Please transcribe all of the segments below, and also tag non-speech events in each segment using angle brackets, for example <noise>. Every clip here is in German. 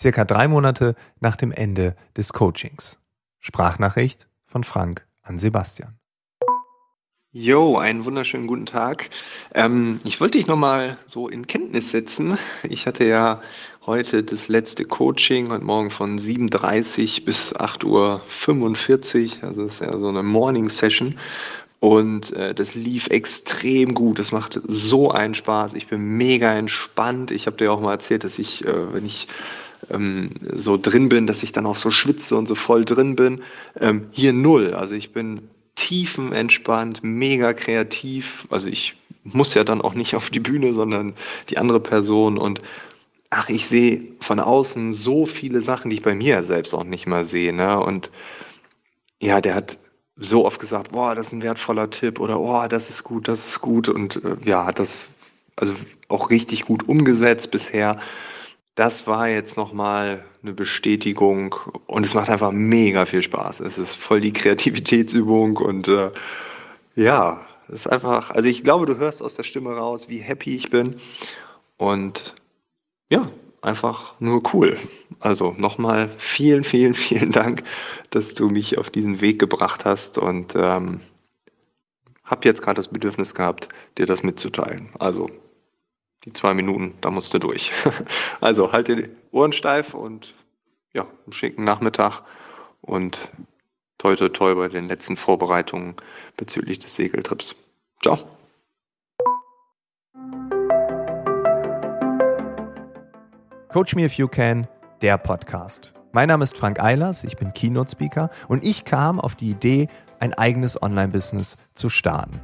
circa drei Monate nach dem Ende des Coachings. Sprachnachricht von Frank an Sebastian. Jo, einen wunderschönen guten Tag. Ähm, ich wollte dich nochmal so in Kenntnis setzen. Ich hatte ja heute das letzte Coaching und morgen von 7.30 bis 8.45 Uhr. Also das ist ja so eine Morning Session. Und äh, das lief extrem gut. Das macht so einen Spaß. Ich bin mega entspannt. Ich habe dir auch mal erzählt, dass ich, äh, wenn ich ähm, so drin bin, dass ich dann auch so schwitze und so voll drin bin. Ähm, hier null. Also ich bin tiefenentspannt, mega kreativ. Also ich muss ja dann auch nicht auf die Bühne, sondern die andere Person und ach, ich sehe von außen so viele Sachen, die ich bei mir selbst auch nicht mal sehe. Ne? Und ja, der hat so oft gesagt, boah, das ist ein wertvoller Tipp oder boah, das ist gut, das ist gut und äh, ja, hat das also auch richtig gut umgesetzt bisher das war jetzt nochmal eine Bestätigung und es macht einfach mega viel Spaß. Es ist voll die Kreativitätsübung und äh, ja, es ist einfach, also ich glaube, du hörst aus der Stimme raus, wie happy ich bin und ja, einfach nur cool. Also nochmal vielen, vielen, vielen Dank, dass du mich auf diesen Weg gebracht hast und ähm, habe jetzt gerade das Bedürfnis gehabt, dir das mitzuteilen. Also die zwei Minuten, da musst du durch. <laughs> Also halt die Ohren steif und ja, einen schicken Nachmittag und toi toi toi bei den letzten Vorbereitungen bezüglich des Segeltrips. Ciao. Coach Me If You Can, der Podcast. Mein Name ist Frank Eilers, ich bin Keynote Speaker und ich kam auf die Idee, ein eigenes Online-Business zu starten.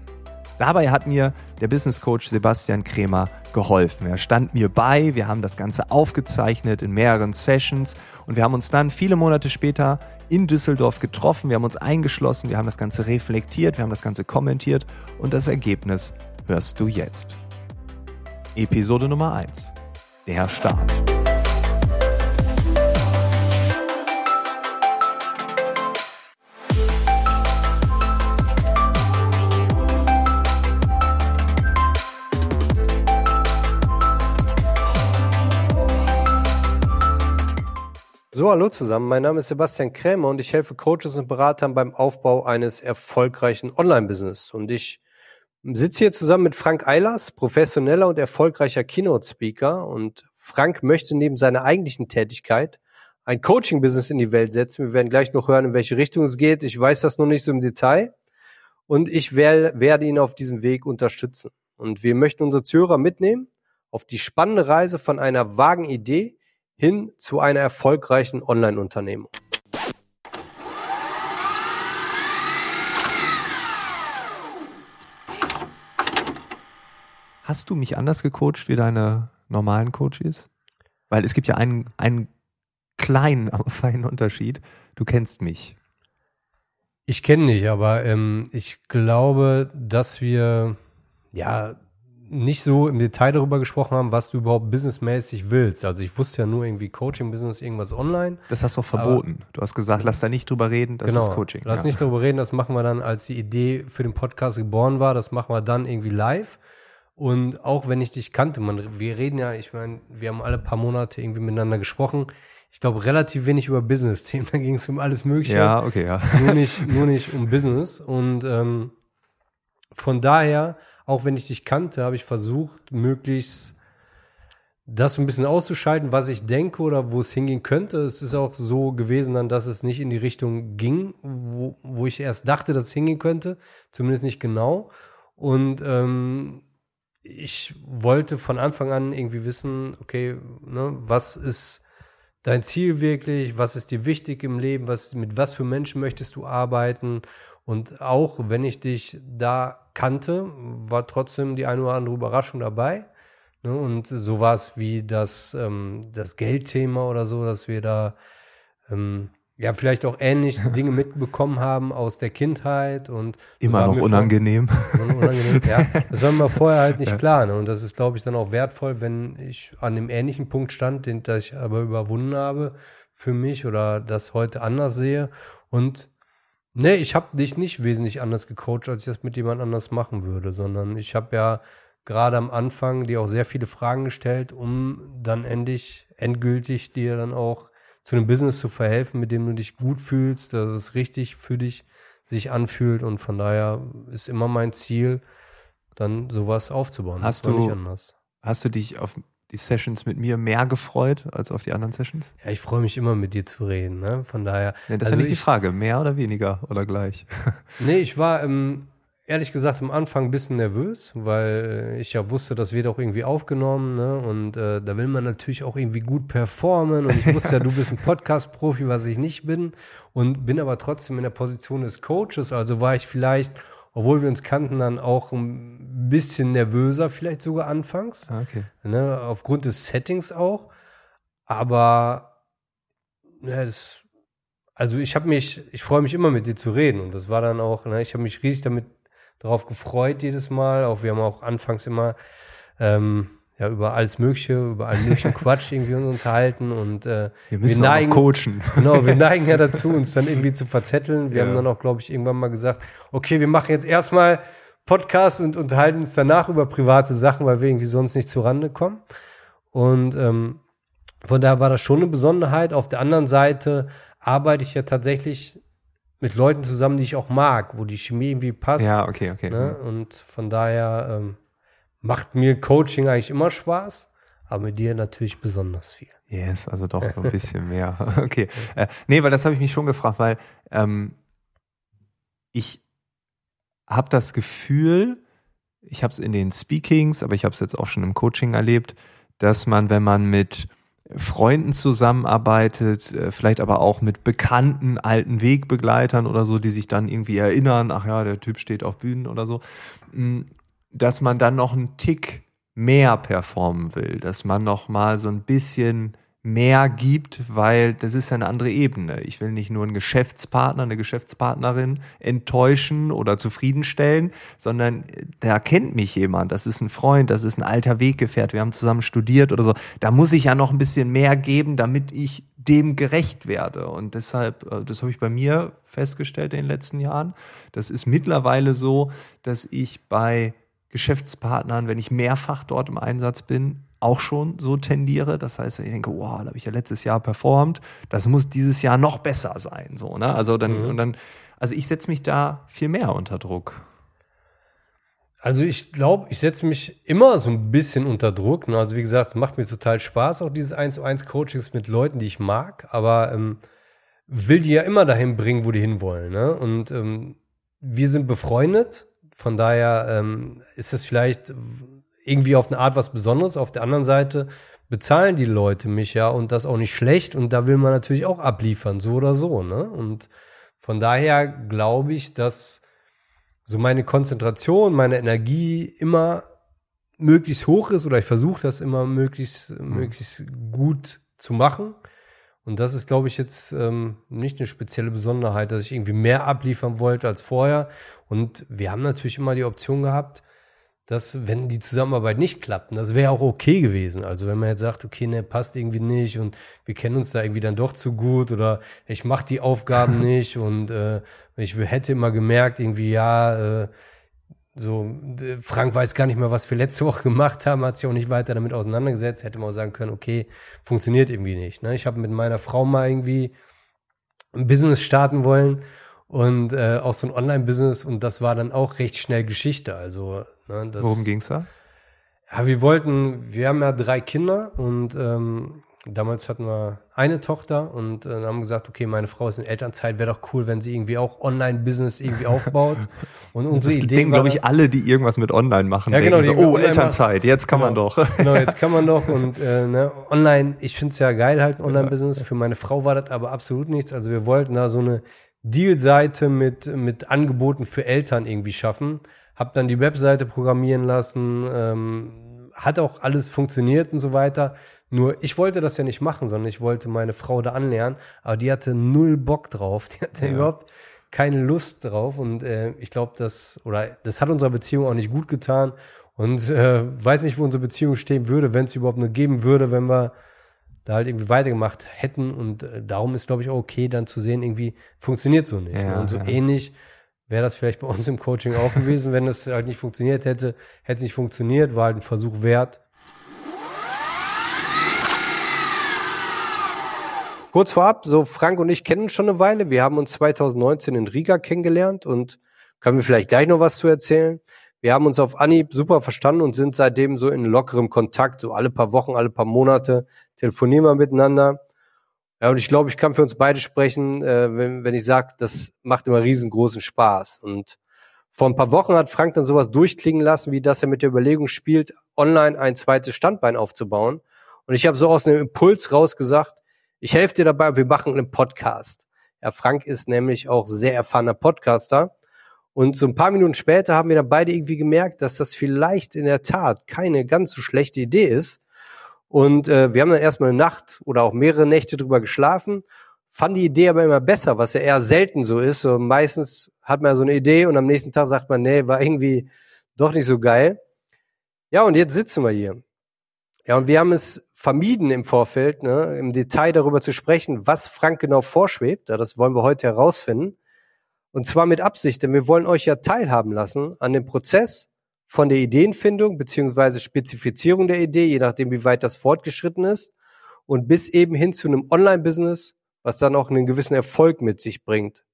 Dabei hat mir der Business Coach Sebastian Kremer geholfen. Er stand mir bei, wir haben das Ganze aufgezeichnet in mehreren Sessions und wir haben uns dann viele Monate später in Düsseldorf getroffen, wir haben uns eingeschlossen, wir haben das Ganze reflektiert, wir haben das Ganze kommentiert und das Ergebnis hörst du jetzt. Episode Nummer 1. Der Start. So, hallo zusammen. Mein Name ist Sebastian Krämer und ich helfe Coaches und Beratern beim Aufbau eines erfolgreichen Online-Business. Und ich sitze hier zusammen mit Frank Eilers, professioneller und erfolgreicher Keynote-Speaker. Und Frank möchte neben seiner eigentlichen Tätigkeit ein Coaching-Business in die Welt setzen. Wir werden gleich noch hören, in welche Richtung es geht. Ich weiß das noch nicht so im Detail. Und ich werde ihn auf diesem Weg unterstützen. Und wir möchten unsere Zuhörer mitnehmen auf die spannende Reise von einer vagen Idee hin zu einer erfolgreichen Online-Unternehmung. Hast du mich anders gecoacht wie deine normalen Coaches? Weil es gibt ja einen, einen kleinen, <laughs> aber feinen Unterschied. Du kennst mich. Ich kenne dich, aber ähm, ich glaube, dass wir ja nicht so im Detail darüber gesprochen haben, was du überhaupt businessmäßig willst. Also ich wusste ja nur irgendwie Coaching-Business, irgendwas online. Das hast du auch verboten. du hast gesagt, lass da nicht drüber reden, das genau, ist Coaching. Lass ja. nicht drüber reden, das machen wir dann, als die Idee für den Podcast geboren war, das machen wir dann irgendwie live. Und auch wenn ich dich kannte, man, wir reden ja, ich meine, wir haben alle paar Monate irgendwie miteinander gesprochen. Ich glaube, relativ wenig über Business-Themen. <laughs> Da ging es um alles Mögliche. Ja, okay, ja. Nur nicht, nur nicht um Business. Und ähm, von daher auch wenn ich dich kannte, habe ich versucht, möglichst das so ein bisschen auszuschalten, was ich denke oder wo es hingehen könnte. Es ist auch so gewesen dann, dass es nicht in die Richtung ging, wo, wo ich erst dachte, dass es hingehen könnte. Zumindest nicht genau. Und ähm, ich wollte von Anfang an irgendwie wissen, okay, ne, was ist dein Ziel wirklich? Was ist dir wichtig im Leben? Was, mit was für Menschen möchtest du arbeiten? Und auch wenn ich dich da kannte, war trotzdem die eine oder andere Überraschung dabei. Ne? Und so war es wie das, ähm, das Geldthema oder so, dass wir da ähm, ja vielleicht auch ähnlich <laughs> Dinge mitbekommen haben aus der Kindheit und immer noch unangenehm. Vor, unangenehm. Ja, das war mir vorher halt nicht ja. klar. Ne? Und das ist, glaube ich, dann auch wertvoll, wenn ich an dem ähnlichen Punkt stand, den das ich aber überwunden habe für mich oder das heute anders sehe. Und Nee, ich habe dich nicht wesentlich anders gecoacht, als ich das mit jemand anders machen würde, sondern ich habe ja gerade am Anfang dir auch sehr viele Fragen gestellt, um dann endlich, endgültig dir dann auch zu einem Business zu verhelfen, mit dem du dich gut fühlst, dass es richtig für dich sich anfühlt. Und von daher ist immer mein Ziel, dann sowas aufzubauen. Hast Das du- nicht anders. Hast du dich auf die Sessions mit mir mehr gefreut als auf die anderen Sessions? Ja, ich freue mich immer mit dir zu reden. Ne? Von daher. Nee, das ist also ja nicht die Frage. Mehr oder weniger oder gleich? <laughs> Nee, ich war ähm, ehrlich gesagt am Anfang ein bisschen nervös, weil ich ja wusste, das wird auch irgendwie aufgenommen. Ne? Und äh, da will man natürlich auch irgendwie gut performen. Und ich <laughs> wusste ja, du bist ein Podcast-Profi, was ich nicht bin. Und bin aber trotzdem in der Position des Coaches. Also war ich vielleicht, obwohl wir uns kannten, dann auch ein bisschen nervöser, vielleicht sogar anfangs. Ah, okay. Ne? Aufgrund des Settings auch. Aber ja, das, also ich habe mich, ich freue mich immer mit dir zu reden und das war dann auch, ne, ich habe mich riesig damit darauf gefreut jedes Mal. Auch wir haben auch anfangs immer ähm, ja über alles Mögliche, über allen möglichen <laughs> Quatsch irgendwie uns unterhalten und äh, Wir müssen auch noch coachen. <laughs> Genau, wir neigen ja <laughs> dazu, uns dann irgendwie zu verzetteln. Wir Ja. haben dann auch, glaube ich, irgendwann mal gesagt, okay, wir machen jetzt erstmal Podcast und unterhalten uns danach über private Sachen, weil wir irgendwie sonst nicht zurande kommen. Und ähm, von daher war das schon eine Besonderheit. Auf der anderen Seite arbeite ich ja tatsächlich mit Leuten zusammen, die ich auch mag, wo die Chemie irgendwie passt. Ja, okay, okay. Ne? Und von daher ähm, macht mir Coaching eigentlich immer Spaß, aber mit dir natürlich besonders viel. Yes, also doch so ein <laughs> bisschen mehr. <laughs> Okay. Äh, nee, weil das habe ich mich schon gefragt, weil ähm, ich habe das Gefühl, ich habe es in den Speakings, aber ich habe es jetzt auch schon im Coaching erlebt, dass man, wenn man mit Freunden zusammenarbeitet, äh, vielleicht aber auch mit bekannten alten Wegbegleitern oder so, die sich dann irgendwie erinnern, ach ja, der Typ steht auf Bühnen oder so, mh, dass man dann noch einen Tick mehr performen will, dass man noch mal so ein bisschen mehr gibt, weil das ist eine andere Ebene. Ich will nicht nur einen Geschäftspartner, eine Geschäftspartnerin enttäuschen oder zufriedenstellen, sondern da kennt mich jemand, das ist ein Freund, das ist ein alter Weggefährt, wir haben zusammen studiert oder so. Da muss ich ja noch ein bisschen mehr geben, damit ich dem gerecht werde. Und deshalb, äh, das habe ich bei mir festgestellt in den letzten Jahren. Das ist mittlerweile so, dass ich bei Geschäftspartnern, wenn ich mehrfach dort im Einsatz bin, auch schon so tendiere. Das heißt, ich denke, wow, da habe ich ja letztes Jahr performt. Das muss dieses Jahr noch besser sein. So, ne? Also dann, und dann, also ich setze mich da viel mehr unter Druck. Also ich glaube, ich setze mich immer so ein bisschen unter Druck. Ne? Also wie gesagt, es macht mir total Spaß, auch dieses 1 zu 1 Coachings mit Leuten, die ich mag, aber ähm, will die ja immer dahin bringen, wo die hinwollen. Ne? Und ähm, wir sind befreundet, von daher ähm, ist es vielleicht irgendwie auf eine Art was Besonderes. Auf der anderen Seite bezahlen die Leute mich ja und das auch nicht schlecht und da will man natürlich auch abliefern, so oder so. Ne? Und von daher glaube ich, dass so meine Konzentration, meine Energie immer möglichst hoch ist oder ich versuche das immer möglichst, möglichst gut zu machen. Und das ist, glaube ich, jetzt ähm, nicht eine spezielle Besonderheit, dass ich irgendwie mehr abliefern wollte als vorher. Und wir haben natürlich immer die Option gehabt, dass wenn die Zusammenarbeit nicht klappt, und das wäre auch okay gewesen. Also wenn man jetzt sagt, okay, ne, passt irgendwie nicht und wir kennen uns da irgendwie dann doch zu gut oder ich mache die Aufgaben <laughs> nicht und äh, ich hätte immer gemerkt, irgendwie, ja, äh, so, Frank weiß gar nicht mehr, was wir letzte <laughs> Woche gemacht haben, hat sich auch nicht weiter damit auseinandergesetzt, hätte man auch sagen können, okay, funktioniert irgendwie nicht. Ne? Ich habe mit meiner Frau mal irgendwie ein Business starten wollen und äh, auch so ein Online-Business und das war dann auch recht schnell Geschichte. Also, ne, das, Worum ging's da? ja, wir wollten, wir haben ja drei Kinder und ähm, damals hatten wir eine Tochter und äh, haben gesagt, okay, meine Frau ist in Elternzeit, wäre doch cool, wenn sie irgendwie auch Online-Business irgendwie aufbaut. Und unsere Das Idee denken, glaube ich, alle, die irgendwas mit Online machen. Ja, genau, so, oh, Elternzeit, jetzt kann man Genau. doch. <laughs> Genau, jetzt kann man doch <laughs> und äh, ne, online, ich finde es ja geil halt ein Online-Business. Für meine Frau war das aber absolut nichts. Also wir wollten da so eine Deal-Seite mit, mit Angeboten für Eltern irgendwie schaffen. Hab dann die Webseite programmieren lassen, ähm, hat auch alles funktioniert und so weiter. Nur ich wollte das ja nicht machen, sondern ich wollte meine Frau da anlernen, aber die hatte null Bock drauf. Die hatte überhaupt keine Lust drauf und äh, ich glaube, das oder das hat unserer Beziehung auch nicht gut getan und äh, weiß nicht, wo unsere Beziehung stehen würde, wenn es überhaupt eine geben würde, wenn wir da halt irgendwie weitergemacht hätten und äh, darum ist glaube ich auch okay, dann zu sehen, irgendwie funktioniert so nicht. Ja, ne? und so ja. ähnlich wäre das vielleicht bei uns im Coaching auch gewesen, wenn es halt nicht funktioniert hätte. Hätte es nicht funktioniert, war halt ein Versuch wert. Kurz vorab, so Frank und ich kennen uns schon eine Weile. Wir haben uns 2019 in Riga kennengelernt und können wir vielleicht gleich noch was zu erzählen. Wir haben uns auf Anhieb super verstanden und sind seitdem so in lockerem Kontakt. So alle paar Wochen, alle paar Monate telefonieren wir miteinander. Ja, und ich glaube, ich kann für uns beide sprechen, äh, wenn, wenn ich sage, das macht immer riesengroßen Spaß. Und vor ein paar Wochen hat Frank dann sowas durchklingen lassen, wie dass er mit der Überlegung spielt, online ein zweites Standbein aufzubauen. Und ich habe so aus einem Impuls rausgesagt, ich helfe dir dabei, wir machen einen Podcast. Ja, Frank ist nämlich auch sehr erfahrener Podcaster. Und so ein paar Minuten später haben wir dann beide irgendwie gemerkt, dass das vielleicht in der Tat keine ganz so schlechte Idee ist, und äh, wir haben dann erstmal eine Nacht oder auch mehrere Nächte drüber geschlafen, fand die Idee aber immer besser, was ja eher selten so ist. So, meistens hat man so eine Idee und am nächsten Tag sagt man, nee, war irgendwie doch nicht so geil. Ja, und jetzt sitzen wir hier. Ja, und wir haben es vermieden im Vorfeld, ne, im Detail darüber zu sprechen, was Frank genau vorschwebt. Ja, das wollen wir heute herausfinden. Und zwar mit Absicht, denn wir wollen euch ja teilhaben lassen an dem Prozess, von der Ideenfindung beziehungsweise Spezifizierung der Idee, je nachdem, wie weit das fortgeschritten ist, und bis eben hin zu einem Online-Business, was dann auch einen gewissen Erfolg mit sich bringt.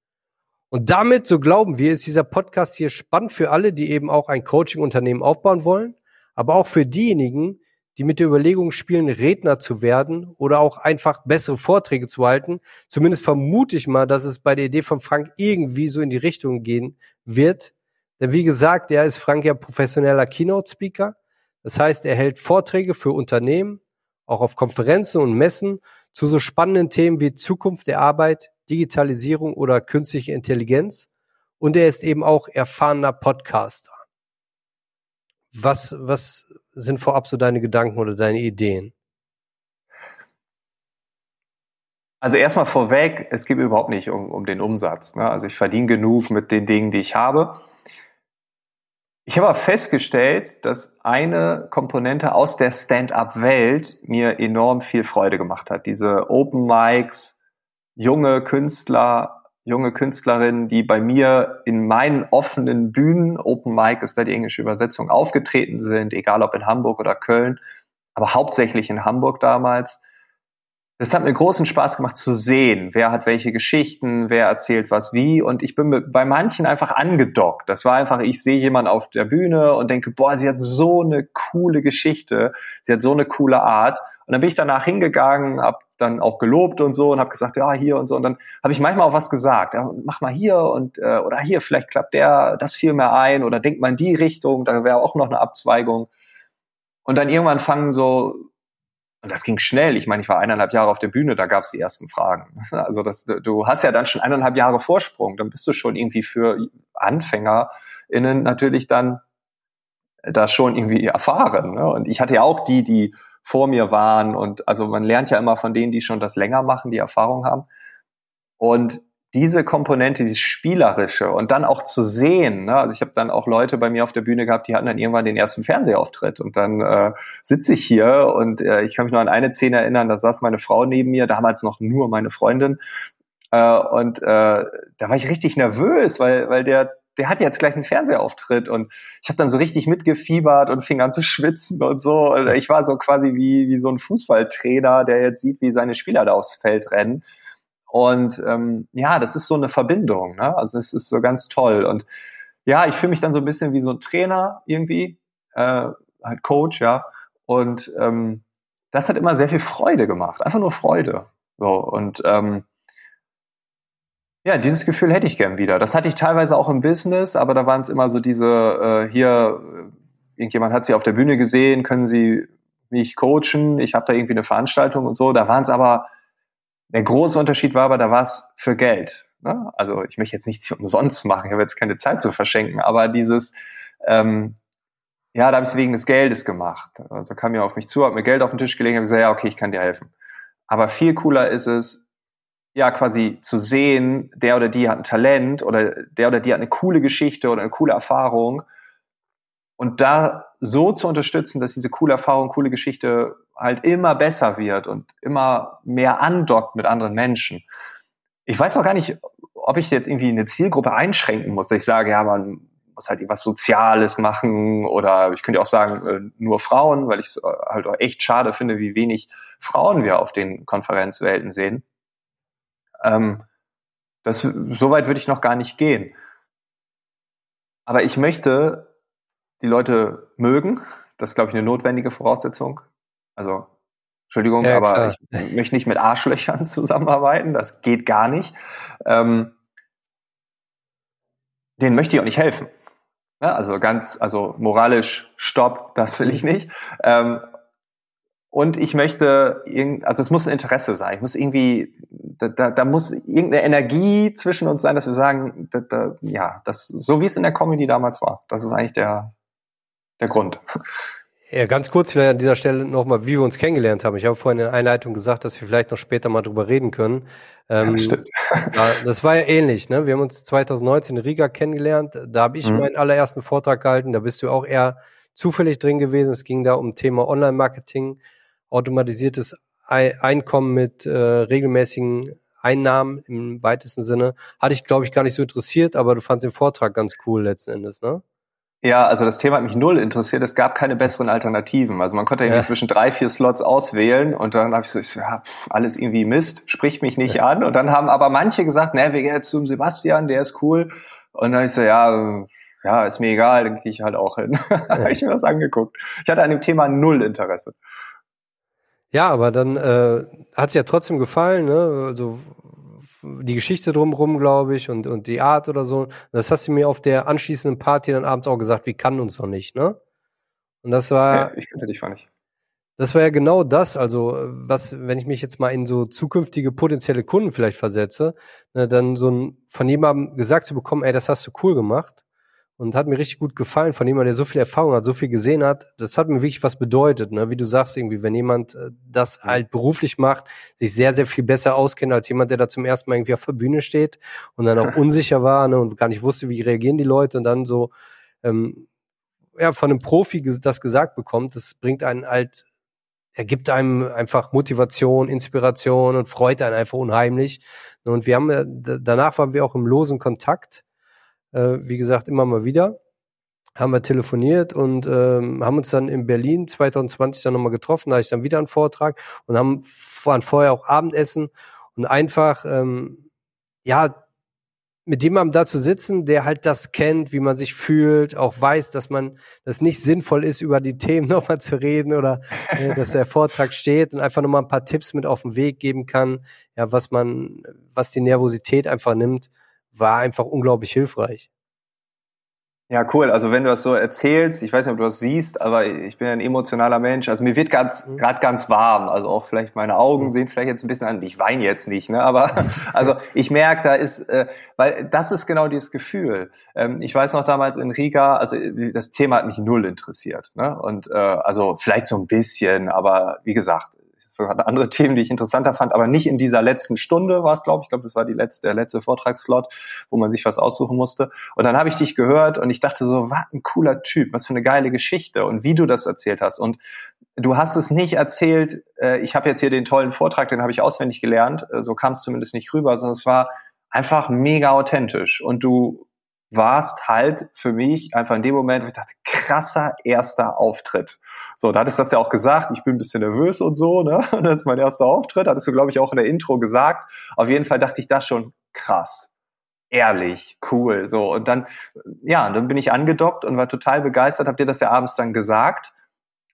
Und damit, so glauben wir, ist dieser Podcast hier spannend für alle, die eben auch ein Coaching-Unternehmen aufbauen wollen, aber auch für diejenigen, die mit der Überlegung spielen, Redner zu werden oder auch einfach bessere Vorträge zu halten. Zumindest vermute ich mal, dass es bei der Idee von Frank irgendwie so in die Richtung gehen wird, denn wie gesagt, er ist Frank ja professioneller Keynote-Speaker. Das heißt, er hält Vorträge für Unternehmen, auch auf Konferenzen und Messen zu so spannenden Themen wie Zukunft der Arbeit, Digitalisierung oder künstliche Intelligenz. Und er ist eben auch erfahrener Podcaster. Was, was sind vorab so deine Gedanken oder deine Ideen? Also erstmal vorweg, es geht überhaupt nicht um, um den Umsatz. Ne? Also ich verdiene genug mit den Dingen, die ich habe. Ich habe festgestellt, dass eine Komponente aus der Stand-up-Welt mir enorm viel Freude gemacht hat. Diese Open Mics, junge Künstler, junge Künstlerinnen, die bei mir in meinen offenen Bühnen, Open Mic ist da die englische Übersetzung, aufgetreten sind, egal ob in Hamburg oder Köln, aber hauptsächlich in Hamburg damals das hat mir großen Spaß gemacht zu sehen, wer hat welche Geschichten, wer erzählt was wie. Und ich bin bei manchen einfach angedockt. Das war einfach, ich sehe jemanden auf der Bühne und denke, boah, sie hat so eine coole Geschichte, sie hat so eine coole Art. Und dann bin ich danach hingegangen, habe dann auch gelobt und so und habe gesagt, ja, hier und so. Und dann habe ich manchmal auch was gesagt. Ja, mach mal hier und äh, oder hier, vielleicht klappt der, das fiel mir ein oder denk mal in die Richtung, da wäre auch noch eine Abzweigung. Und dann irgendwann fangen so und das ging schnell. Ich meine, ich war eineinhalb Jahre auf der Bühne, da gab es die ersten Fragen. <laughs> Also das, du hast ja dann schon eineinhalb Jahre Vorsprung. Dann bist du schon irgendwie für AnfängerInnen natürlich dann da schon irgendwie erfahren. Ne? Und ich hatte ja auch die, die vor mir waren. Und also man lernt ja immer von denen, die schon das länger machen, die Erfahrung haben. Und diese Komponente, dieses Spielerische und dann auch zu sehen, ne? also ich habe dann auch Leute bei mir auf der Bühne gehabt, die hatten dann irgendwann den ersten Fernsehauftritt und dann äh, sitze ich hier und äh, ich kann mich nur an eine Szene erinnern, da saß meine Frau neben mir, damals noch nur meine Freundin äh, und äh, da war ich richtig nervös, weil, weil der der hat jetzt gleich einen Fernsehauftritt und ich habe dann so richtig mitgefiebert und fing an zu schwitzen und so. Und ich war so quasi wie, wie so ein Fußballtrainer, der jetzt sieht, wie seine Spieler da aufs Feld rennen. Und ähm, ja, das ist so eine Verbindung. Ne? Also es ist so ganz toll. Und ja, ich fühle mich dann so ein bisschen wie so ein Trainer irgendwie, äh, halt Coach, ja. Und ähm, das hat immer sehr viel Freude gemacht. Einfach nur Freude. So, und ähm, ja, dieses Gefühl hätte ich gern wieder. Das hatte ich teilweise auch im Business, aber da waren es immer so diese, äh, hier, irgendjemand hat sie auf der Bühne gesehen, können sie mich coachen, ich habe da irgendwie eine Veranstaltung und so. Da waren es aber der große Unterschied war aber, da war es für Geld. Ne? Also ich möchte jetzt nichts umsonst machen, ich habe jetzt keine Zeit zu verschenken, aber dieses, ähm, ja, da habe ich es wegen des Geldes gemacht. Also kam mir auf mich zu, hat mir Geld auf den Tisch gelegt und gesagt, ja, okay, ich kann dir helfen. Aber viel cooler ist es, ja, quasi zu sehen, der oder die hat ein Talent oder der oder die hat eine coole Geschichte oder eine coole Erfahrung und da so zu unterstützen, dass diese coole Erfahrung, coole Geschichte halt immer besser wird und immer mehr andockt mit anderen Menschen. Ich weiß auch gar nicht, ob ich jetzt irgendwie eine Zielgruppe einschränken muss, ich sage, ja, man muss halt irgendwas Soziales machen oder ich könnte auch sagen, äh, nur Frauen, weil ich es äh, halt auch echt schade finde, wie wenig Frauen wir auf den Konferenzwelten sehen. Ähm, das, so weit würde ich noch gar nicht gehen. Aber ich möchte die Leute mögen. Das ist, glaube ich, eine notwendige Voraussetzung. Also, Entschuldigung, ja, aber klar. ich möchte nicht mit Arschlöchern <laughs> zusammenarbeiten. Das geht gar nicht. Ähm, denen möchte ich auch nicht helfen. Ja, also ganz, also moralisch Stopp, das will ich nicht. Ähm, und ich möchte, also es muss ein Interesse sein. Ich muss irgendwie, da, da, da muss irgendeine Energie zwischen uns sein, dass wir sagen, da, da, ja, das, so wie es in der Comedy damals war. Das ist eigentlich der, der Grund. Ja, ganz kurz vielleicht an dieser Stelle nochmal, wie wir uns kennengelernt haben. Ich habe vorhin in der Einleitung gesagt, dass wir vielleicht noch später mal drüber reden können. Ähm, ja, das stimmt. <laughs> das war ja ähnlich, ne? Wir haben uns 2019 in Riga kennengelernt. Da habe ich mhm. meinen allerersten Vortrag gehalten. Da bist du auch eher zufällig drin gewesen. Es ging da um Thema Online-Marketing, automatisiertes Einkommen mit äh, regelmäßigen Einnahmen im weitesten Sinne. Hatte ich, glaube ich, gar nicht so interessiert, aber du fandst den Vortrag ganz cool letzten Endes, ne? Ja, also das Thema hat mich null interessiert. Es gab keine besseren Alternativen. Also man konnte irgendwie ja. zwischen drei, vier Slots auswählen und dann habe ich so, ja, alles irgendwie Mist, spricht mich nicht ja. an. Und dann haben aber manche gesagt, ne, wir gehen jetzt zum Sebastian, der ist cool. Und dann ich so, ja, ja, ist mir egal, dann gehe ich halt auch hin. <laughs> Ja. habe ich mir das angeguckt. Ich hatte an dem Thema null Interesse. Ja, aber dann äh, hat es ja trotzdem gefallen, ne? Also die Geschichte drumherum, glaube ich, und, und die Art oder so. Das hast du mir auf der anschließenden Party dann abends auch gesagt, wir kannten uns noch nicht, ne? Und das war. Ja, ich kannte dich gar nicht. Das war ja genau das, also was, wenn ich mich jetzt mal in so zukünftige potenzielle Kunden vielleicht versetze, ne, dann so ein von jemandem gesagt zu bekommen, ey, das hast du cool gemacht, und hat mir richtig gut gefallen von jemandem, der so viel Erfahrung hat, so viel gesehen hat. Das hat mir wirklich was bedeutet, ne? Wie du sagst irgendwie, wenn jemand äh, das halt beruflich macht, sich sehr, sehr viel besser auskennt als jemand, der da zum ersten Mal irgendwie auf der Bühne steht und dann auch <laughs> unsicher war ne? und gar nicht wusste, wie reagieren die Leute und dann so ähm, ja von einem Profi das gesagt bekommt, das bringt einen halt er gibt einem einfach Motivation, Inspiration und freut einen einfach unheimlich. Und wir haben danach waren wir auch im losen Kontakt äh, wie gesagt, immer mal wieder. Haben wir telefoniert und ähm, haben uns dann in Berlin 2020 dann nochmal getroffen. Da hatte ich dann wieder einen Vortrag und haben waren vorher auch Abendessen und einfach, ähm, ja, mit jemandem da zu sitzen, der halt das kennt, wie man sich fühlt, auch weiß, dass man das nicht sinnvoll ist, über die Themen <laughs> nochmal zu reden oder äh, dass der Vortrag steht und einfach nochmal ein paar Tipps mit auf den Weg geben kann, ja, was man, was die Nervosität einfach nimmt war einfach unglaublich hilfreich. Ja, cool. Also wenn du das so erzählst, ich weiß nicht, ob du das siehst, aber ich bin ein emotionaler Mensch. Also mir wird ganz mhm. gerade ganz warm. Also auch vielleicht meine Augen mhm. sehen vielleicht jetzt ein bisschen an. Ich weine jetzt nicht, ne? Aber <laughs> also ich merke, da ist, äh, weil das ist genau dieses Gefühl. Ähm, ich weiß noch damals in Riga, also das Thema hat mich null interessiert, ne? Und äh, also vielleicht so ein bisschen, aber wie gesagt, hatte andere <laughs> Themen, die ich interessanter fand, aber nicht in dieser letzten Stunde war es, glaube ich. Ich glaube, das war die letzte, der letzte Vortragsslot, wo man sich was aussuchen musste. Und dann habe ich dich gehört und ich dachte so, was ein cooler Typ, was für eine geile Geschichte und wie du das erzählt hast. Und du hast es nicht erzählt, äh, ich habe jetzt hier den tollen Vortrag, den habe ich auswendig gelernt, äh, so kam es zumindest nicht rüber, sondern es war einfach mega authentisch. Und du warst halt für mich einfach in dem Moment, wo ich dachte, krasser erster Auftritt. So, da hattest du das ja auch gesagt, ich bin ein bisschen nervös und so, ne? Und <laughs> das ist mein erster Auftritt, hattest du, glaube ich, auch in der Intro gesagt. Auf jeden Fall dachte ich das schon krass. Ehrlich, cool, so. Und dann, ja, dann bin ich angedockt und war total begeistert, hab dir das ja abends dann gesagt.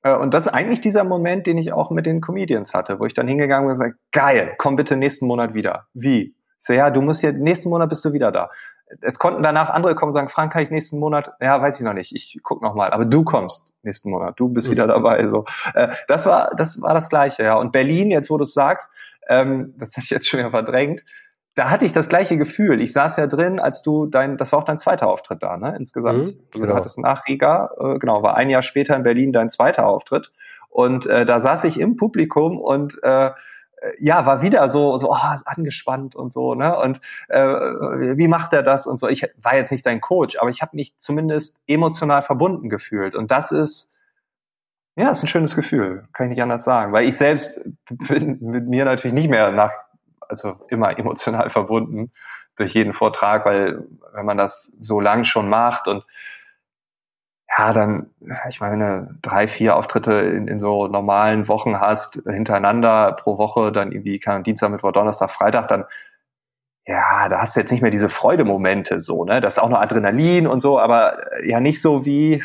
Äh, und das ist eigentlich dieser Moment, den ich auch mit den Comedians hatte, wo ich dann hingegangen bin und gesagt, geil, komm bitte nächsten Monat wieder. Wie? Ich so, ja, du musst hier, nächsten Monat bist du wieder da es konnten danach andere kommen und sagen, Frank, kann ich nächsten Monat? Ja, weiß ich noch nicht. Ich guck noch mal. Aber du kommst nächsten Monat. Du bist mhm. wieder dabei. So, äh, das war das war das Gleiche. Ja. Und Berlin, jetzt wo du es sagst, ähm, das hatte ich jetzt schon wieder verdrängt. Da hatte ich das gleiche Gefühl. Ich saß ja drin, als du dein, das war auch dein zweiter Auftritt da, ne? Insgesamt. Mhm, genau. Du hattest nach Riga, äh, genau, war ein Jahr später in Berlin dein zweiter Auftritt. Und äh, da saß ich im Publikum und äh, ja, war wieder so, so oh, angespannt und so, ne? Und äh, wie macht er das und so. Ich war jetzt nicht dein Coach, aber ich habe mich zumindest emotional verbunden gefühlt. Und das ist, ja, ist ein schönes Gefühl, kann ich nicht anders sagen. Weil ich selbst bin mit mir natürlich nicht mehr nach, also immer emotional verbunden. durch jeden Vortrag, weil wenn man das so lang schon macht und ja, dann, ich meine, wenn du drei, vier Auftritte in, in so normalen Wochen hast, hintereinander pro Woche, dann irgendwie, kann Dienstag, Mittwoch, Donnerstag, Freitag, dann, ja, da hast du jetzt nicht mehr diese Freudemomente so, ne? Das ist auch noch Adrenalin und so, aber äh, ja nicht so wie,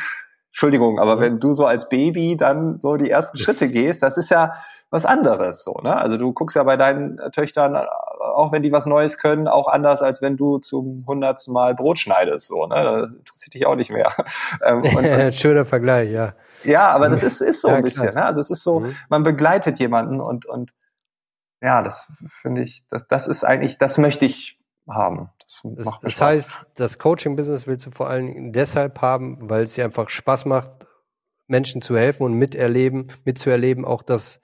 Entschuldigung, aber wenn du so als Baby dann so die ersten Schritte gehst, das ist ja was anderes so, ne? Also du guckst ja bei deinen Töchtern, auch wenn die was Neues können, auch anders, als wenn du zum hundertsten Mal Brot schneidest, so, ne? Das interessiert dich auch nicht mehr. <laughs> Ähm, <laughs> und, Schöner Vergleich, ja. Ja, aber das ist, ist so ja, ein bisschen, klar. ne? Also es ist so, mhm. man begleitet jemanden und, und ja, das finde ich, das, das ist eigentlich, das möchte ich haben. Das, das, das heißt, das Coaching-Business willst du vor allem deshalb haben, weil es dir einfach Spaß macht, Menschen zu helfen und miterleben, mitzuerleben, auch dass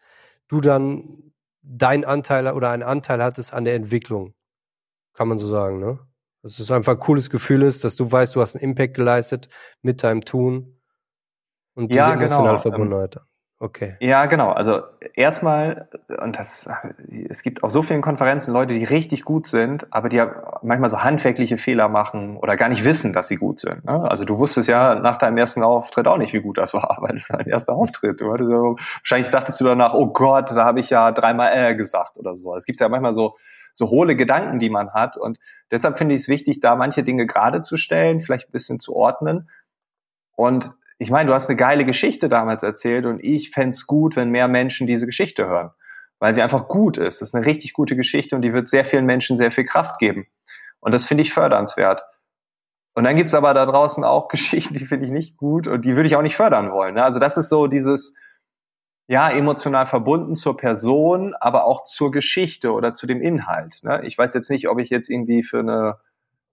du dann dein Anteil oder einen Anteil hattest an der Entwicklung. Kann man so sagen, ne? Dass es einfach ein cooles Gefühl ist, dass du weißt, du hast einen Impact geleistet mit deinem Tun und diese ja, genau. emotionale genau. Verbundenheit. Okay. Ja, genau. Also erstmal, und das, es gibt auf so vielen Konferenzen Leute, die richtig gut sind, aber die manchmal so handwerkliche Fehler machen oder gar nicht wissen, dass sie gut sind. Ne? Also du wusstest ja nach deinem ersten Auftritt auch nicht, wie gut das war, <laughs> weil das war dein erster Auftritt. Du hattest wahrscheinlich dachtest du danach, oh Gott, da habe ich ja dreimal äh gesagt oder so. Es gibt ja manchmal so, so hohle Gedanken, die man hat. Und deshalb finde ich es wichtig, da manche Dinge gerade zu stellen, vielleicht ein bisschen zu ordnen. Und ich meine, du hast eine geile Geschichte damals erzählt und ich fände gut, wenn mehr Menschen diese Geschichte hören, weil sie einfach gut ist. Das ist eine richtig gute Geschichte und die wird sehr vielen Menschen sehr viel Kraft geben. Und das finde ich fördernswert. Und dann gibt's aber da draußen auch <laughs> Geschichten, die finde ich nicht gut und die würde ich auch nicht fördern wollen. Ne? Also das ist so dieses, ja, emotional verbunden zur Person, aber auch zur Geschichte oder zu dem Inhalt. Ne? Ich weiß jetzt nicht, ob ich jetzt irgendwie für eine,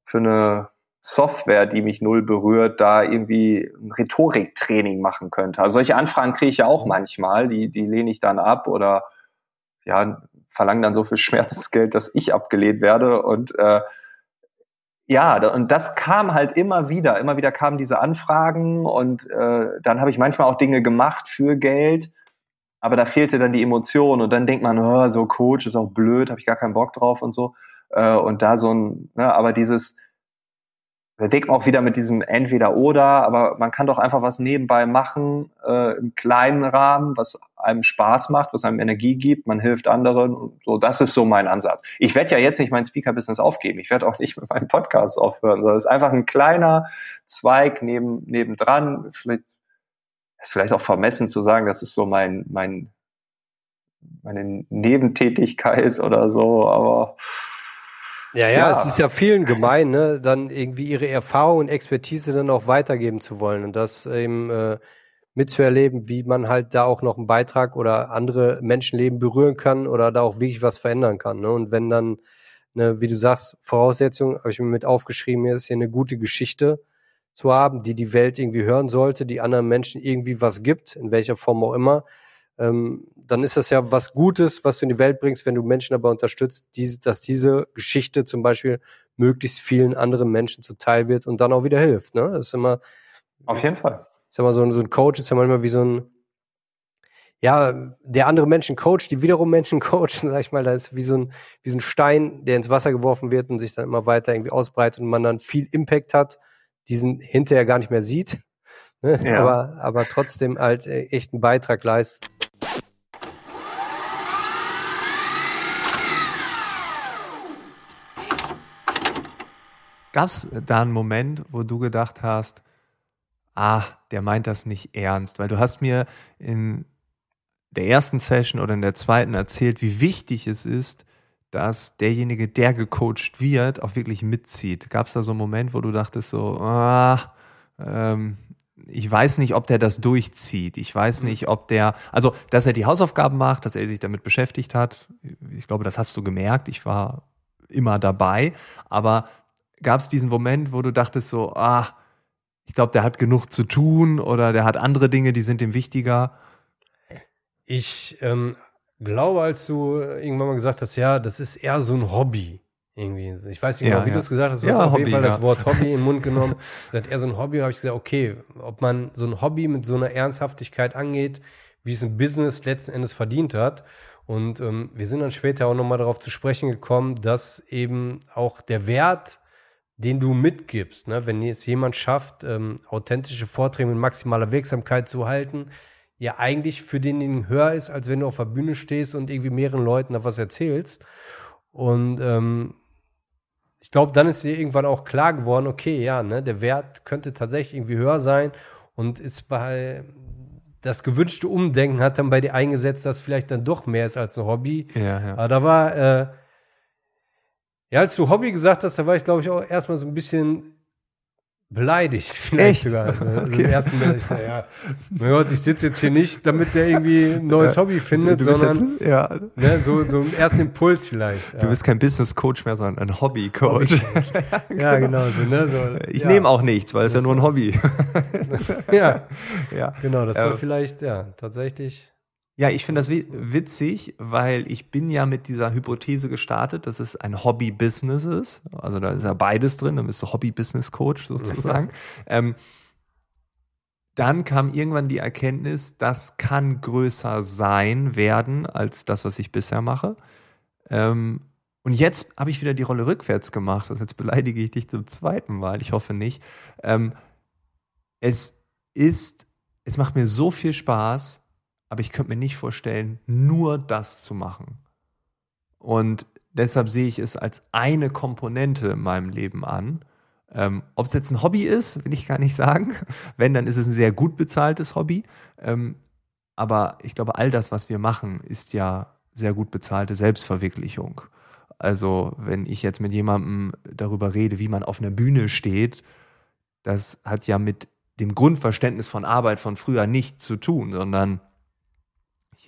für eine Software, die mich null berührt, da irgendwie ein Rhetoriktraining machen könnte. Also solche Anfragen kriege ich ja auch manchmal, die, die lehne ich dann ab oder ja, verlangen dann so viel <laughs> Schmerzensgeld, dass ich abgelehnt werde. Und äh, ja, und das kam halt immer wieder. Immer wieder kamen diese Anfragen und äh, dann habe ich manchmal auch Dinge gemacht für Geld, aber da fehlte dann die Emotion und dann denkt man, oh, so Coach ist auch blöd, habe ich gar keinen Bock drauf und so. Äh, und da so ein, ne, aber dieses da denkt man auch wieder mit diesem Entweder-Oder, aber man kann doch einfach was nebenbei machen, äh, im kleinen Rahmen, was einem Spaß macht, was einem Energie gibt, man hilft anderen. Und so, das ist so mein Ansatz. Ich werde ja jetzt nicht mein Speaker-Business aufgeben. Ich werde auch nicht <laughs> mit meinem Podcast aufhören, sondern es ist einfach ein kleiner Zweig neben, nebendran. Vielleicht ist vielleicht auch vermessen zu sagen, das ist so mein, mein, meine Nebentätigkeit <laughs> oder so, aber ja, ja, ja, es ist ja vielen gemein, ne, dann irgendwie ihre Erfahrung und Expertise dann auch weitergeben zu wollen und das eben äh, mitzuerleben, wie man halt da auch noch einen Beitrag oder andere Menschenleben berühren kann oder da auch wirklich was verändern kann. Ne? Und wenn dann, ne, wie du sagst, Voraussetzung, habe ich mir mit aufgeschrieben, hier ist hier eine gute Geschichte zu haben, die die Welt irgendwie hören sollte, die anderen Menschen irgendwie was gibt, in welcher Form auch immer, ähm, dann ist das ja was Gutes, was du in die Welt bringst, wenn du Menschen dabei unterstützt, die, dass diese Geschichte zum Beispiel möglichst vielen anderen Menschen zuteil wird und dann auch wieder hilft. Ne? Das ist immer. Auf jeden Fall. Ist immer so, so ein Coach ist ja manchmal wie so ein, ja, der andere Menschen coacht, die wiederum Menschen <laughs> coachen, sag ich mal, da ist wie so ein, wie so ein Stein, der ins Wasser geworfen wird und sich dann immer weiter irgendwie ausbreitet und man dann viel Impact hat, diesen hinterher gar nicht mehr sieht. <laughs> Ne? Ja. Aber, aber trotzdem halt äh, echt einen Beitrag leistet. Gab es da einen Moment, wo du gedacht hast, ah, der meint das nicht ernst? Weil du hast mir in der ersten Session oder in der zweiten erzählt, wie wichtig es ist, dass derjenige, der gecoacht wird, auch wirklich mitzieht. Gab es da so einen Moment, wo du dachtest so, ah, ähm, ich weiß nicht, ob der das durchzieht. Ich weiß mhm. nicht, ob der, also, dass er die Hausaufgaben macht, dass er sich damit beschäftigt hat. Ich glaube, das hast du gemerkt. Ich war immer dabei. Aber gab es diesen Moment, wo du dachtest so, ah, ich glaube, der hat genug zu tun oder der hat andere Dinge, die sind ihm wichtiger? Ich ähm, glaube, als du irgendwann mal gesagt hast, ja, das ist eher so ein Hobby. Irgendwie. Ich weiß nicht genau, ja, wie ja. du es gesagt hast. Du ja, hast auf Hobby, jeden Fall das Wort Hobby im Mund <laughs> genommen. Sagt eher so ein Hobby, habe ich gesagt, okay, ob man so ein Hobby mit so einer Ernsthaftigkeit angeht, wie es ein Business letzten Endes verdient hat. Und ähm, wir sind dann später auch nochmal darauf zu sprechen gekommen, dass eben auch der Wert, den du mitgibst, ne, wenn es jemand schafft, ähm, authentische Vorträge mit maximaler Wirksamkeit zu halten, ja eigentlich für denjenigen höher ist, als wenn du auf der Bühne stehst und irgendwie mehreren Leuten da was erzählst. Und ähm, ich glaube, dann ist dir irgendwann auch klar geworden, okay, ja, ne, der Wert könnte tatsächlich irgendwie höher sein und ist bei das gewünschte Umdenken hat dann bei dir eingesetzt, dass vielleicht dann doch mehr ist als ein Hobby. Ja, ja. Aber da war, äh, ja, als du Hobby gesagt hast, da war ich, glaube ich, auch erstmal so ein bisschen beleidigt, <laughs> vielleicht Echt? sogar. Also, also Okay. im ersten Moment, ich ja, mein Gott, ich sitze jetzt hier nicht, damit der irgendwie ein neues Hobby findet, sondern jetzt, ja, ne, so, so im ersten Impuls vielleicht. Ja, du bist kein Business Coach mehr, sondern ein Hobby Coach. <laughs> ja genau, so, ne, so, Ich ja, nehme auch nichts, weil es ja nur ein Hobby. <laughs> Ja, ja. genau, das war vielleicht, ja, tatsächlich. Ja, ich finde das wi- witzig, weil ich bin ja mit dieser Hypothese gestartet, dass es ein Hobby-Business ist. Also da ist ja beides drin, dann bist du Hobby-Business-Coach sozusagen. <laughs> ähm, dann kam irgendwann die Erkenntnis, das kann größer sein werden als das, was ich bisher mache. Ähm, und jetzt habe ich wieder die Rolle rückwärts gemacht. Also jetzt beleidige ich dich zum zweiten Mal. Ich hoffe nicht. Ähm, es ist, es macht mir so viel Spaß, aber ich könnte mir nicht vorstellen, nur das zu machen. Und deshalb sehe ich es als eine Komponente in meinem Leben an. Ähm, Ob es jetzt ein Hobby ist, will ich gar nicht sagen. <laughs> Wenn, dann ist es ein sehr gut bezahltes Hobby. Ähm, aber ich glaube, all das, was wir machen, ist ja sehr gut bezahlte Selbstverwirklichung. Also, wenn ich jetzt mit jemandem darüber rede, wie man auf einer Bühne steht, das hat ja mit dem Grundverständnis von Arbeit von früher nichts zu tun, sondern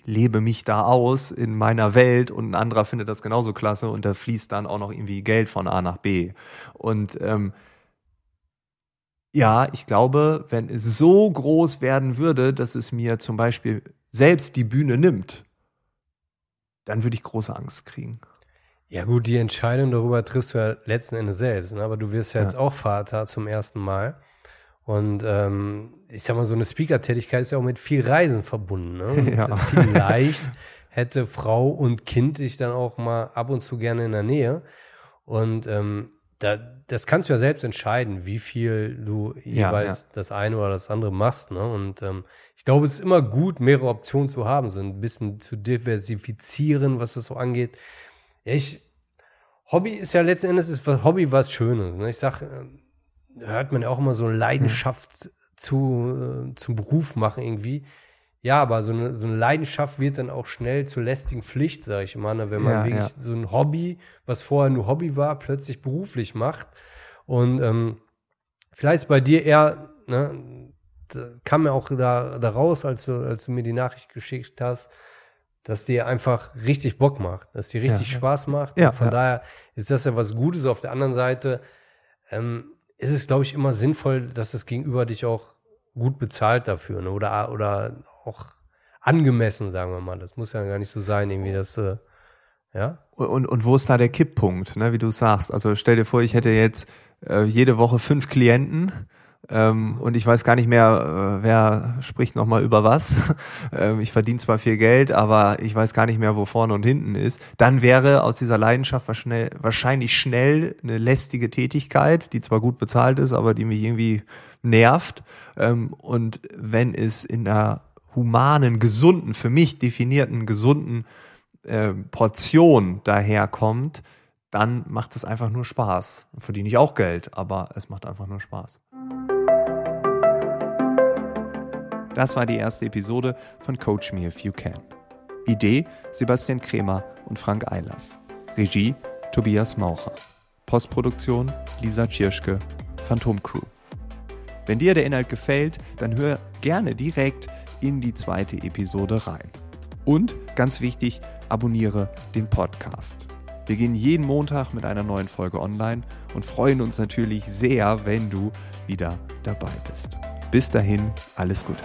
lebe mich da aus in meiner Welt und ein anderer findet das genauso klasse und da fließt dann auch noch irgendwie Geld von A nach B. Und ähm, ja, ich glaube, wenn es so groß werden würde, dass es mir zum Beispiel selbst die Bühne nimmt, dann würde ich große Angst kriegen. Ja gut, die Entscheidung darüber triffst du ja letzten Endes selbst, ne? aber du wirst ja Ja. jetzt auch Vater zum ersten Mal. Und ähm, ich sag mal, so eine Speaker-Tätigkeit ist ja auch mit viel Reisen verbunden. Ne? <laughs> Ja. Vielleicht hätte Frau und Kind dich dann auch mal ab und zu gerne in der Nähe. Und ähm, da, das kannst du ja selbst entscheiden, wie viel du Ja, jeweils das eine oder das andere machst. Ne? Und ähm, ich glaube, es ist immer gut, mehrere Optionen zu haben, so ein bisschen zu diversifizieren, was das so angeht. Ja, ich, Hobby ist ja letzten Endes ist Hobby was Schönes. Ne? Ich sag, äh, hört man ja auch immer so Leidenschaft zu, äh, zum Beruf machen irgendwie. Ja, aber so eine, so eine Leidenschaft wird dann auch schnell zur lästigen Pflicht, sag ich mal, ne? wenn man Ja, wirklich so ein Hobby, was vorher nur Hobby war, plötzlich beruflich macht. Und ähm, vielleicht bei dir eher, ne, da kam ja auch da, da raus, als du, als du mir die Nachricht geschickt hast, dass dir einfach richtig Bock macht, dass dir richtig Ja, ja. Spaß macht. Ja, Und von ja. daher ist das ja was Gutes. Auf der anderen Seite ähm, ist es, glaube ich, immer sinnvoll, dass das Gegenüber dich auch gut bezahlt dafür ne? oder, oder auch angemessen, sagen wir mal. Das muss ja gar nicht so sein, irgendwie, dass äh, ja. Und, und wo ist da der Kipppunkt, ne, wie du sagst? Also stell dir vor, ich hätte jetzt äh, jede Woche fünf Klienten ähm, und ich weiß gar nicht mehr, äh, wer spricht nochmal über was. <laughs> ähm, ich verdiene zwar viel Geld, aber ich weiß gar nicht mehr, wo vorne und hinten ist. Dann wäre aus dieser Leidenschaft wahrscheinlich schnell, eine lästige Tätigkeit, die zwar gut bezahlt ist, aber die mich irgendwie nervt. Ähm, und wenn es in einer humanen, gesunden, für mich definierten, gesunden äh, Portion daherkommt, dann macht es einfach nur Spaß. Verdiene ich auch Geld, aber es macht einfach nur Spaß. Das war die erste Episode von Coach Me If You Can. Idee Sebastian Kremer und Frank Eilers. Regie Tobias Maucher. Postproduktion Lisa Tschirschke, Phantom Crew. Wenn dir der Inhalt gefällt, dann hör gerne direkt in die zweite Episode rein. Und ganz wichtig, abonniere den Podcast. Wir gehen jeden Montag mit einer neuen Folge online und freuen uns natürlich sehr, wenn du wieder dabei bist. Bis dahin, alles Gute.